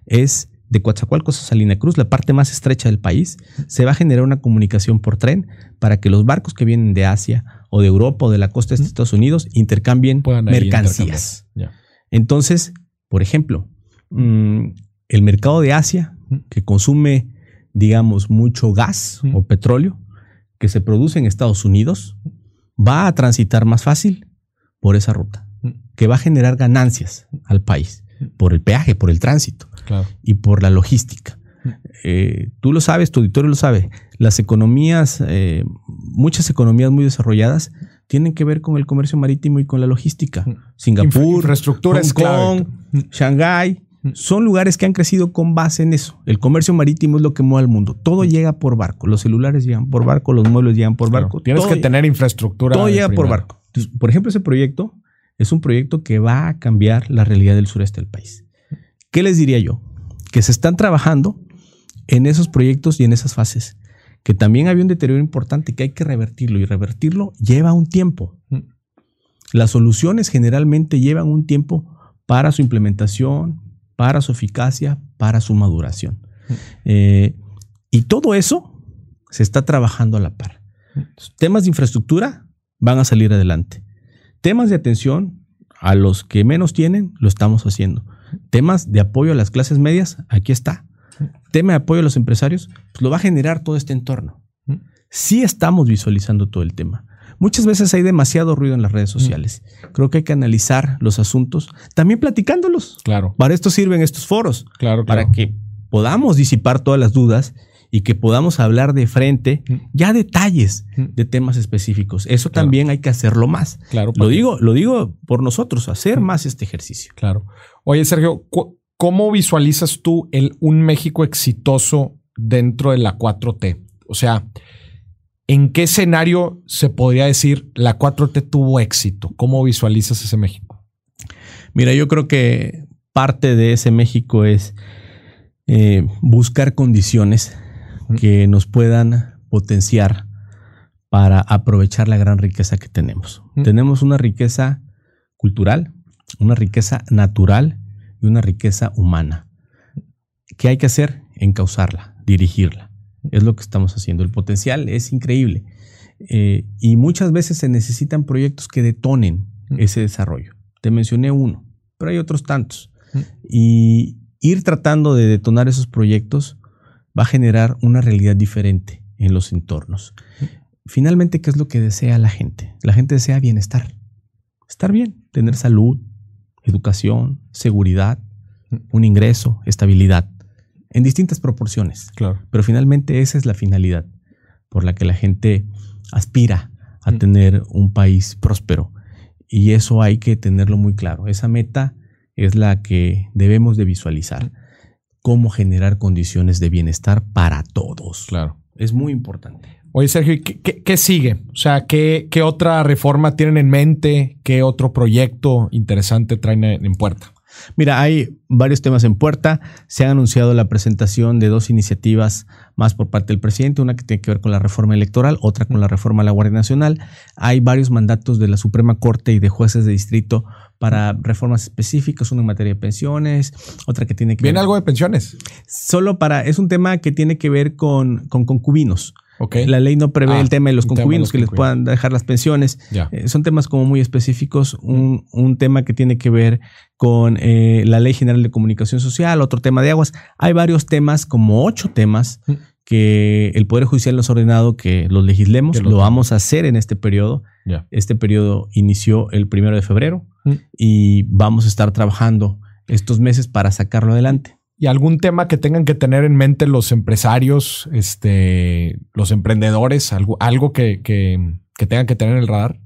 [SPEAKER 2] Es de Coatzacoalcos a Salina Cruz, la parte más estrecha del país, se va a generar una comunicación por tren para que los barcos que vienen de Asia o de Europa o de la costa de Estados Unidos intercambien mercancías. Entonces, por ejemplo, mm, el mercado de Asia, que consume, digamos, mucho gas o petróleo, que se produce en Estados Unidos, va a transitar más fácil por esa ruta, que va a generar ganancias al país por el peaje, por el tránsito y por la logística. Eh, tú lo sabes, tu auditorio lo sabe. Las economías, eh, muchas economías muy desarrolladas, tienen que ver con el comercio marítimo y con la logística. Singapur,
[SPEAKER 1] infraestructura Hong
[SPEAKER 2] Kong, Shanghái, son lugares que han crecido con base en eso. El comercio marítimo es lo que mueve al mundo. Todo llega por barco. Los celulares llegan por barco, los muebles llegan por barco.
[SPEAKER 1] Tienes que tener infraestructura.
[SPEAKER 2] Todo llega por barco. por ejemplo, ese proyecto es un proyecto que va a cambiar la realidad del sureste del país. ¿Qué les diría yo? Que se están trabajando en esos proyectos y en esas fases. Que también había un deterioro importante que hay que revertirlo y revertirlo lleva un tiempo. Las soluciones generalmente llevan un tiempo para su implementación, para su eficacia, para su maduración. Eh, y todo eso se está trabajando a la par. temas de infraestructura van a salir adelante. Temas de atención a los que menos tienen, lo estamos haciendo. Temas de apoyo a las clases medias, aquí está. Tema de apoyo a los empresarios, pues lo va a generar todo este entorno. Sí estamos visualizando todo el tema. Muchas veces hay demasiado ruido en las redes sociales. Creo que hay que analizar los asuntos, también platicándolos.
[SPEAKER 1] Claro.
[SPEAKER 2] Para esto sirven estos foros.
[SPEAKER 1] Claro,
[SPEAKER 2] Para que podamos disipar todas las dudas y que podamos hablar de frente ya detalles de temas específicos. Eso también hay que hacerlo más.
[SPEAKER 1] Claro.
[SPEAKER 2] Lo digo, lo digo por nosotros, hacer más este ejercicio.
[SPEAKER 1] Claro. Oye, Sergio, ¿cómo visualizas tú el, un México exitoso dentro de la 4T? O sea, ¿En qué escenario se podría decir la 4T tuvo éxito? ¿Cómo visualizas ese México?
[SPEAKER 2] Mira, yo creo que parte de ese México es eh, buscar condiciones que nos puedan potenciar para aprovechar la gran riqueza que tenemos. Tenemos una riqueza cultural, una riqueza natural y una riqueza humana. ¿Qué hay que hacer? Encauzarla, dirigirla. Es lo que estamos haciendo. El potencial es increíble. Eh, y muchas veces se necesitan proyectos que detonen ese desarrollo. Te mencioné uno, pero hay otros tantos. Y ir tratando de detonar esos proyectos va a generar una realidad diferente en los entornos. Finalmente, ¿qué es lo que desea la gente? La gente desea bienestar. Estar bien, tener salud, educación, seguridad, un ingreso, estabilidad en distintas proporciones.
[SPEAKER 1] Claro.
[SPEAKER 2] Pero finalmente esa es la finalidad por la que la gente aspira a mm. tener un país próspero. Y eso hay que tenerlo muy claro. Esa meta es la que debemos de visualizar. Cómo generar condiciones de bienestar para todos.
[SPEAKER 1] Claro.
[SPEAKER 2] Es muy importante.
[SPEAKER 1] Oye, Sergio, ¿qué, sigue? O sea, ¿qué, ¿qué, otra reforma tienen en mente? ¿Qué otro proyecto interesante traen en puerta?
[SPEAKER 2] Mira, hay varios temas en puerta. Se ha anunciado la presentación de dos iniciativas más por parte del presidente, una que tiene que ver con la reforma electoral, otra con la reforma a la Guardia Nacional. Hay varios mandatos de la Suprema Corte y de jueces de distrito para reformas específicas, una en materia de pensiones, otra que tiene que
[SPEAKER 1] ¿Viene algo de pensiones?
[SPEAKER 2] Solo para, es un tema que tiene que ver con, con concubinos. La ley no prevé el ah, tema de los concubinos que les puedan dejar las pensiones. Eh, son temas como muy específicos. Un, tema que tiene que ver con eh, la Ley General de Comunicación Social, otro tema de aguas. Hay varios temas, como ocho temas, que el Poder Judicial nos ha ordenado que los legislemos. lo, vamos a hacer en este periodo. Este periodo inició el primero de febrero y vamos a estar trabajando estos meses para sacarlo adelante
[SPEAKER 1] y algún tema que tengan que tener en mente los empresarios, este, los emprendedores, algo, algo que, tengan que tener en el radar?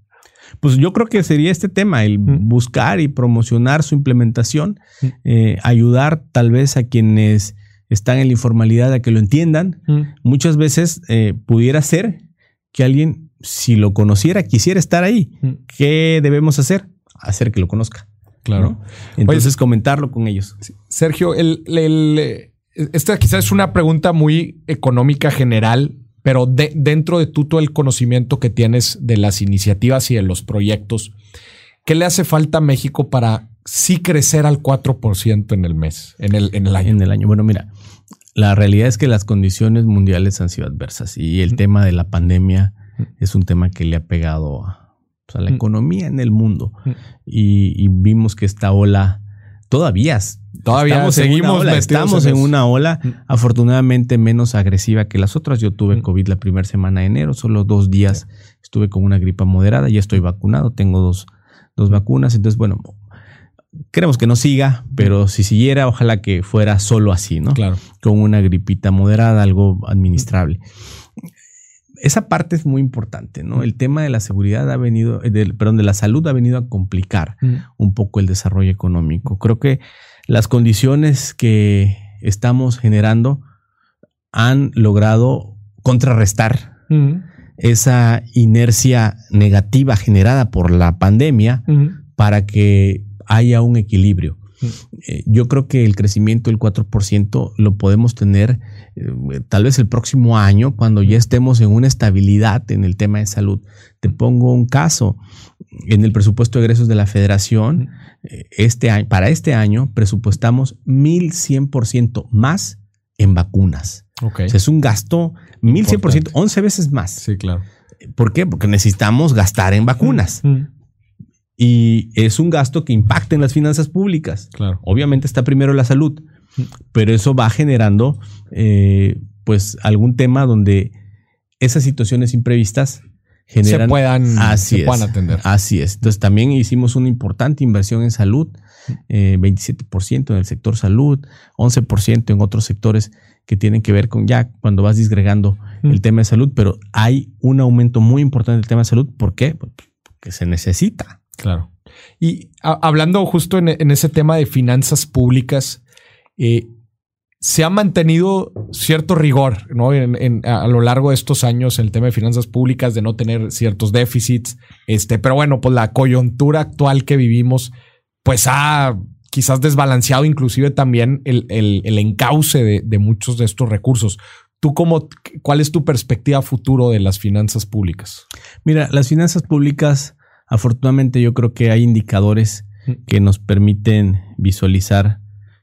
[SPEAKER 2] Pues yo creo que sería este tema, el buscar y promocionar su implementación, eh, ayudar tal vez a quienes están en la informalidad a que lo entiendan. Muchas veces eh, pudiera ser que alguien, si lo conociera, quisiera estar ahí. ¿Qué debemos hacer? Hacer que lo conozca.
[SPEAKER 1] Claro.
[SPEAKER 2] Entonces, comentarlo con ellos.
[SPEAKER 1] Sergio, el, esta quizás es una pregunta muy económica general, pero dentro de tú todo el conocimiento que tienes de las iniciativas y de los proyectos, ¿qué le hace falta a México para sí crecer al 4% en el mes, en el, en el año?
[SPEAKER 2] En el año. Bueno, mira, la realidad es que las condiciones mundiales han sido adversas y el tema de la pandemia es un tema que le ha pegado a o sea, la mm. economía en el mundo. Mm. Y, vimos que esta ola todavía
[SPEAKER 1] Todavía seguimos
[SPEAKER 2] en estamos en, una ola mm. afortunadamente menos agresiva que las otras. Yo tuve COVID la primera semana de enero, solo dos días estuve con una gripa moderada, ya estoy vacunado, tengo dos, dos vacunas, entonces bueno, queremos que no siga, pero si siguiera, ojalá que fuera solo así, ¿no?
[SPEAKER 1] Claro.
[SPEAKER 2] Con una gripita moderada, algo administrable esa parte es muy importante, ¿no? El tema de la seguridad ha venido, eh, perdón, de la salud ha venido a complicar un poco el desarrollo económico. Creo que las condiciones que estamos generando han logrado contrarrestar esa inercia negativa generada por la pandemia para que haya un equilibrio. Eh, yo creo que el crecimiento del 4% lo podemos tener eh, tal vez el próximo año, cuando ya estemos en una estabilidad en el tema de salud. Te pongo un caso. En el presupuesto de egresos de la federación, eh, este año, para este año presupuestamos 1.100% más en vacunas. es un gasto 1.100%, 11 veces más.
[SPEAKER 1] Sí, claro.
[SPEAKER 2] ¿Por qué? Porque necesitamos gastar en vacunas. Y es un gasto que impacta en las finanzas públicas.
[SPEAKER 1] Claro.
[SPEAKER 2] Obviamente está primero la salud, pero eso va generando eh, pues algún tema donde esas situaciones imprevistas generan,
[SPEAKER 1] se puedan, atender.
[SPEAKER 2] Así es. Entonces también hicimos una importante inversión en salud, 27% eh, en el sector salud, 11% en otros sectores que tienen que ver con ya cuando vas disgregando el tema de salud, pero hay un aumento muy importante del tema de salud. ¿Por qué? Porque se necesita.
[SPEAKER 1] Claro. Y hablando justo en, ese tema de finanzas públicas, eh, se ha mantenido cierto rigor ¿no? a, lo largo de estos años en el tema de finanzas públicas, de no tener ciertos déficits. Este, pero bueno, pues la coyuntura actual que vivimos, pues ha quizás desbalanceado inclusive también el, encauce de, de, muchos de estos recursos. ¿Tú cómo, cuál es tu perspectiva futuro de las finanzas públicas?
[SPEAKER 2] Mira, las finanzas públicas Afortunadamente yo creo que hay indicadores que nos permiten visualizar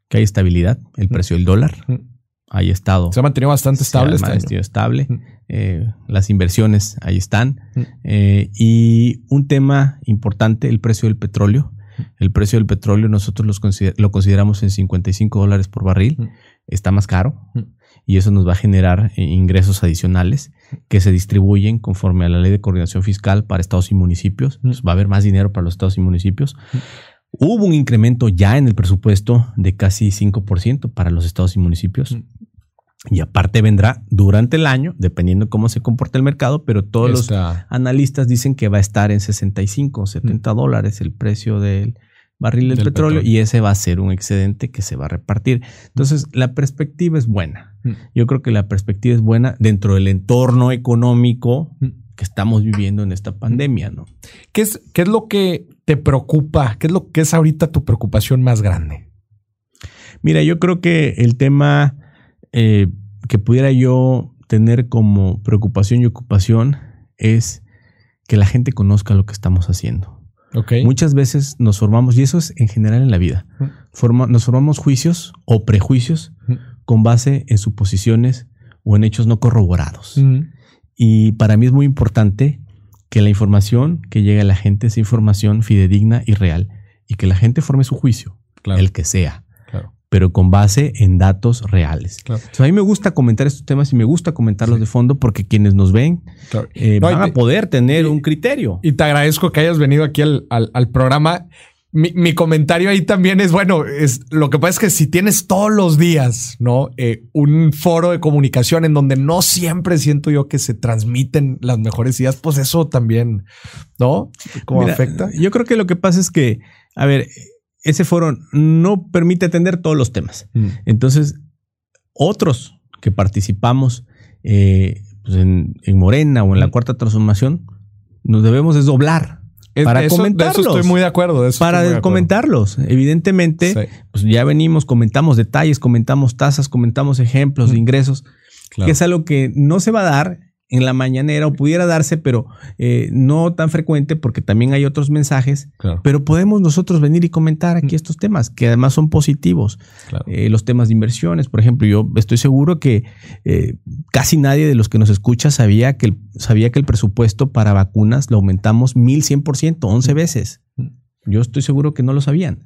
[SPEAKER 2] que hay estabilidad. El precio del dólar ha estado.
[SPEAKER 1] Se ha mantenido bastante estable.
[SPEAKER 2] Se ha mantenido estable. Eh, las inversiones ahí están. Eh, y un tema importante, el precio del petróleo. El precio del petróleo nosotros lo consideramos en 55 dólares por barril. Está más caro y eso nos va a generar eh, ingresos adicionales que se distribuyen conforme a la ley de coordinación fiscal para estados y municipios. va a haber más dinero para los estados y municipios. Hubo un incremento ya en el presupuesto de casi 5% para los estados y municipios. Y aparte vendrá durante el año, dependiendo cómo se comporte el mercado, pero todos los analistas dicen que va a estar en 65, 70 dólares el precio del, barril del, petróleo, y ese va a ser un excedente que se va a repartir. Entonces, la perspectiva es buena. Mm. Yo creo que la perspectiva es buena dentro del entorno económico mm. que estamos viviendo en esta pandemia, ¿no?
[SPEAKER 1] ¿Qué es, qué es lo que te preocupa? ¿Qué es lo que es ahorita tu preocupación más grande?
[SPEAKER 2] Mira, yo creo que el tema eh, que pudiera yo tener como preocupación y ocupación es que la gente conozca lo que estamos haciendo. Muchas veces nos formamos, y eso es en general en la vida, nos formamos juicios o prejuicios con base en suposiciones o en hechos no corroborados. Y para mí es muy importante que la información que llegue a la gente sea información fidedigna y real y que la gente forme su juicio, el que sea pero con base en datos reales. a mí me gusta comentar estos temas y me gusta comentarlos de fondo porque quienes nos ven eh, van a poder tener un criterio.
[SPEAKER 1] Y te agradezco que hayas venido aquí al, programa. Mi, comentario ahí también es, bueno, es, lo que pasa es que si tienes todos los días, ¿no? Eh, un foro de comunicación en donde no siempre siento yo que se transmiten las mejores ideas, pues eso también, ¿no? ¿Cómo afecta?
[SPEAKER 2] Yo creo que lo que pasa es que, a ver, ese foro no permite atender todos los temas. Mm. Entonces, otros que participamos eh, pues en, Morena o en la mm. Cuarta Transformación, nos debemos desdoblar para comentarlos.
[SPEAKER 1] eso estoy muy de acuerdo.
[SPEAKER 2] para comentarlos. Evidentemente, pues ya venimos, comentamos detalles, comentamos tasas, comentamos ejemplos de mm. ingresos, que es algo que no se va a dar en la mañanera o pudiera darse, pero eh, no tan frecuente porque también hay otros mensajes. Pero podemos nosotros venir y comentar aquí mm. estos temas que además son positivos. Eh, los temas de inversiones, por ejemplo, yo estoy seguro que eh, casi nadie de los que nos escucha sabía que, el, sabía que el presupuesto para vacunas lo aumentamos 1100%, 11 mm. veces. Mm. Yo estoy seguro que no lo sabían.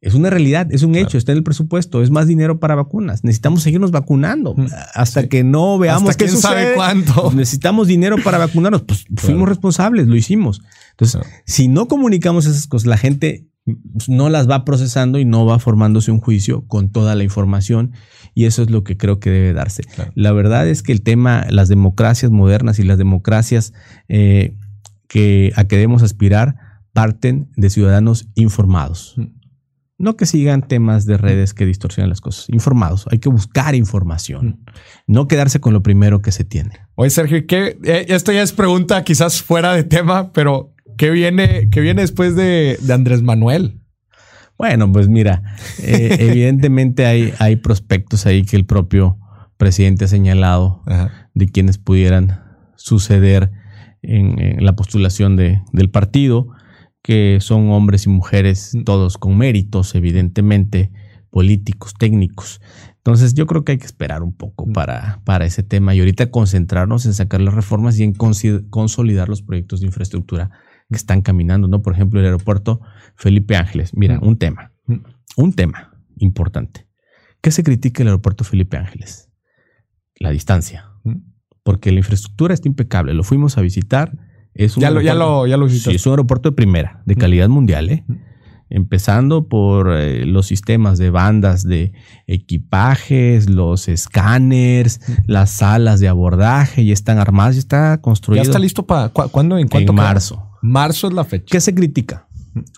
[SPEAKER 2] Es una realidad, es un hecho, está en el presupuesto, es más dinero para vacunas. Necesitamos seguirnos vacunando hasta que no veamos
[SPEAKER 1] qué sabe cuánto.
[SPEAKER 2] Necesitamos dinero para vacunarnos, pues fuimos responsables, lo hicimos. Entonces, si no comunicamos esas cosas, la gente no las va procesando y no va formándose un juicio con toda la información y eso es lo que creo que debe darse. La verdad es que el tema, las democracias modernas y las democracias eh, que, a que debemos aspirar parten de ciudadanos informados. Mm. No que sigan temas de redes que distorsionan las cosas. Informados. Hay que buscar información. Mm. No quedarse con lo primero que se tiene.
[SPEAKER 1] Oye, Sergio, ¿qué? Eh, esto ya es pregunta quizás fuera de tema, pero ¿qué viene, qué viene después de, Andrés Manuel?
[SPEAKER 2] Bueno, pues mira, eh, evidentemente hay, hay prospectos ahí que el propio presidente ha señalado de quienes pudieran suceder en, la postulación de, del partido que son hombres y mujeres, mm. todos con méritos, evidentemente, políticos, técnicos. Entonces yo creo que hay que esperar un poco mm. para, para ese tema y ahorita concentrarnos en sacar las reformas y en consolidar los proyectos de infraestructura que están caminando, ¿no? Por ejemplo, el aeropuerto Felipe Ángeles. Mira, mm. un tema, un tema importante. ¿Qué se critica el aeropuerto Felipe Ángeles? La distancia. Porque la infraestructura está impecable. Lo fuimos a visitar
[SPEAKER 1] ya, lo, ya, lo, ya lo
[SPEAKER 2] Sí, es un aeropuerto de primera, de calidad mundial, ¿eh? empezando por eh, los sistemas de bandas de equipajes, los escáneres, las salas de abordaje, ya están armadas, ya está construido.
[SPEAKER 1] ¿Ya está listo para cuándo? ¿En
[SPEAKER 2] En marzo.
[SPEAKER 1] Marzo es la fecha.
[SPEAKER 2] ¿Qué se critica?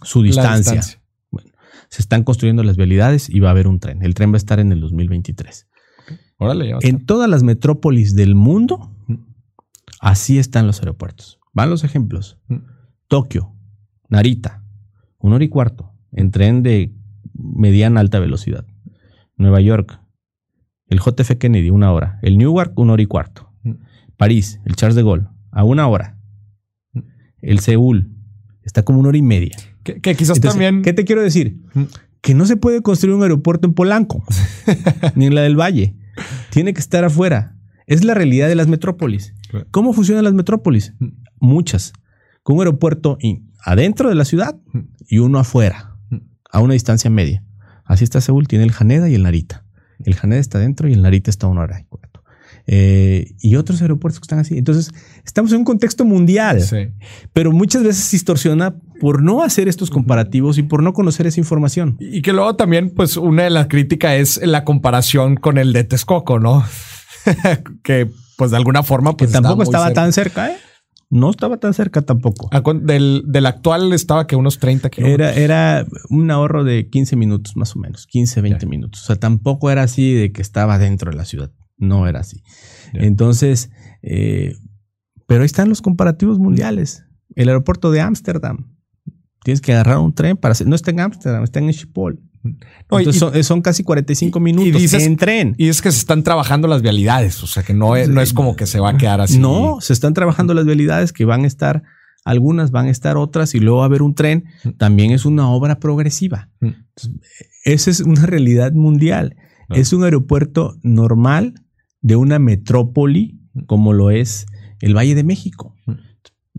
[SPEAKER 2] Su distancia. Bueno, se están construyendo las vialidades y va a haber un tren. El tren va a estar en el 2023. Órale, en todas las metrópolis del mundo, así están los aeropuertos. Van los ejemplos. Mm. Tokio, Narita, una hora y cuarto en tren de mediana alta velocidad. Nueva York, el JF Kennedy, una hora. El Newark, una hora y cuarto. Mm. París, el Charles de Gaulle, a una hora. Mm. El Seúl, está como una hora y media.
[SPEAKER 1] Que, quizás también.
[SPEAKER 2] ¿Qué te quiero decir? Que no se puede construir un aeropuerto en Polanco, ni en la del Valle. Tiene que estar afuera. Es la realidad de las metrópolis. ¿Cómo funcionan las metrópolis? Muchas, con un aeropuerto adentro de la ciudad y uno afuera, a una distancia media. Así está Seúl, tiene el Haneda y el Narita. El Haneda está adentro y el Narita está a una hora. Eh, y otros aeropuertos que están así. Entonces, estamos en un contexto mundial, pero muchas veces se distorsiona por no hacer estos comparativos y por no conocer esa información.
[SPEAKER 1] Y que luego también, pues, una de las críticas es la comparación con el de Texcoco, ¿no? que, pues, de alguna forma, pues.
[SPEAKER 2] Que tampoco estaba tan cerca, ¿eh? No estaba tan cerca tampoco.
[SPEAKER 1] Ah, del, del actual estaba que unos 30
[SPEAKER 2] kilómetros. Era, era un ahorro de 15 minutos más o menos, 15, 20 minutos. O sea, tampoco era así de que estaba dentro de la ciudad. No era así. Entonces, eh, pero ahí están los comparativos mundiales. El aeropuerto de Ámsterdam. Tienes que agarrar un tren para... No está en Ámsterdam, está en Schiphol. Entonces son, casi 45 minutos en tren.
[SPEAKER 1] Y es que se están trabajando las vialidades, o sea que no es, no es como que se va a quedar así.
[SPEAKER 2] No, se están trabajando las vialidades que van a estar, algunas van a estar otras y luego va a haber un tren. También es una obra progresiva. esa es una realidad mundial. Es un aeropuerto normal de una metrópoli como lo es el Valle de México.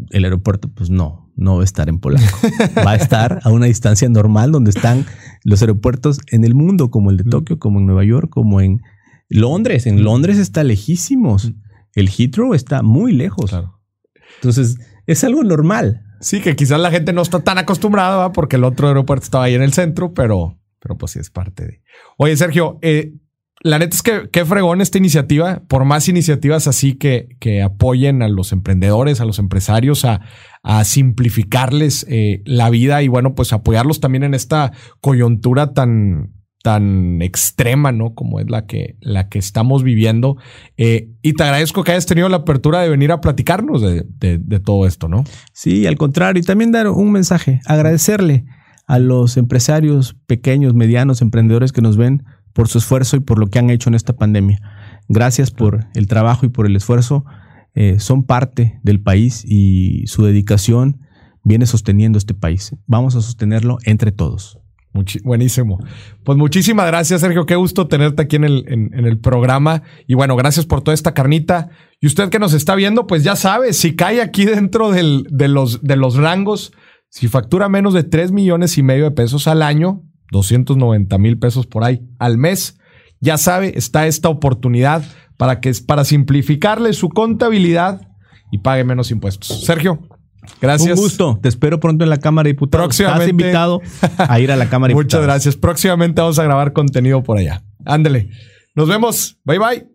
[SPEAKER 2] El aeropuerto, pues no, no va a estar en Polanco. va a estar a una distancia normal donde están los aeropuertos en el mundo, como el de Tokio, como en Nueva York, como en Londres. En Londres está lejísimos. El Heathrow está muy lejos. Entonces, es algo normal.
[SPEAKER 1] Sí, que quizás la gente no está tan acostumbrada porque el otro aeropuerto estaba ahí en el centro, pero, pero pues sí es parte de. Oye, Sergio, eh, la neta es que qué fregón esta iniciativa, por más iniciativas así que, que apoyen a los emprendedores, a los empresarios, a, simplificarles eh, la vida y bueno, pues apoyarlos también en esta coyuntura tan, tan extrema, ¿no? Como es la que, la que estamos viviendo. Eh, y te agradezco que hayas tenido la apertura de venir a platicarnos de, de, todo esto, ¿no?
[SPEAKER 2] Sí, al contrario, y también dar un mensaje, agradecerle a los empresarios pequeños, medianos, emprendedores que nos ven por su esfuerzo y por lo que han hecho en esta pandemia. Gracias por el trabajo y por el esfuerzo. Eh, son parte del país y su dedicación viene sosteniendo este país. Vamos a sostenerlo entre todos.
[SPEAKER 1] buenísimo. Pues muchísimas gracias, Sergio. Qué gusto tenerte aquí en el, en, el, programa. Y bueno, gracias por toda esta carnita. Y usted que nos está viendo, pues ya sabe, si cae aquí dentro del, de, los, de los rangos, si factura menos de 3 millones y medio de pesos al año, 290 mil pesos por ahí al mes. Ya sabe, está esta oportunidad para, que, para simplificarle su contabilidad y pague menos impuestos. Sergio. Gracias.
[SPEAKER 2] Un gusto. Te espero pronto en la Cámara de Diputados. Próximamente. Estás invitado a ir a la Cámara de
[SPEAKER 1] Diputados. Muchas gracias. Próximamente vamos a grabar contenido por allá. Ándale. Nos vemos. Bye bye.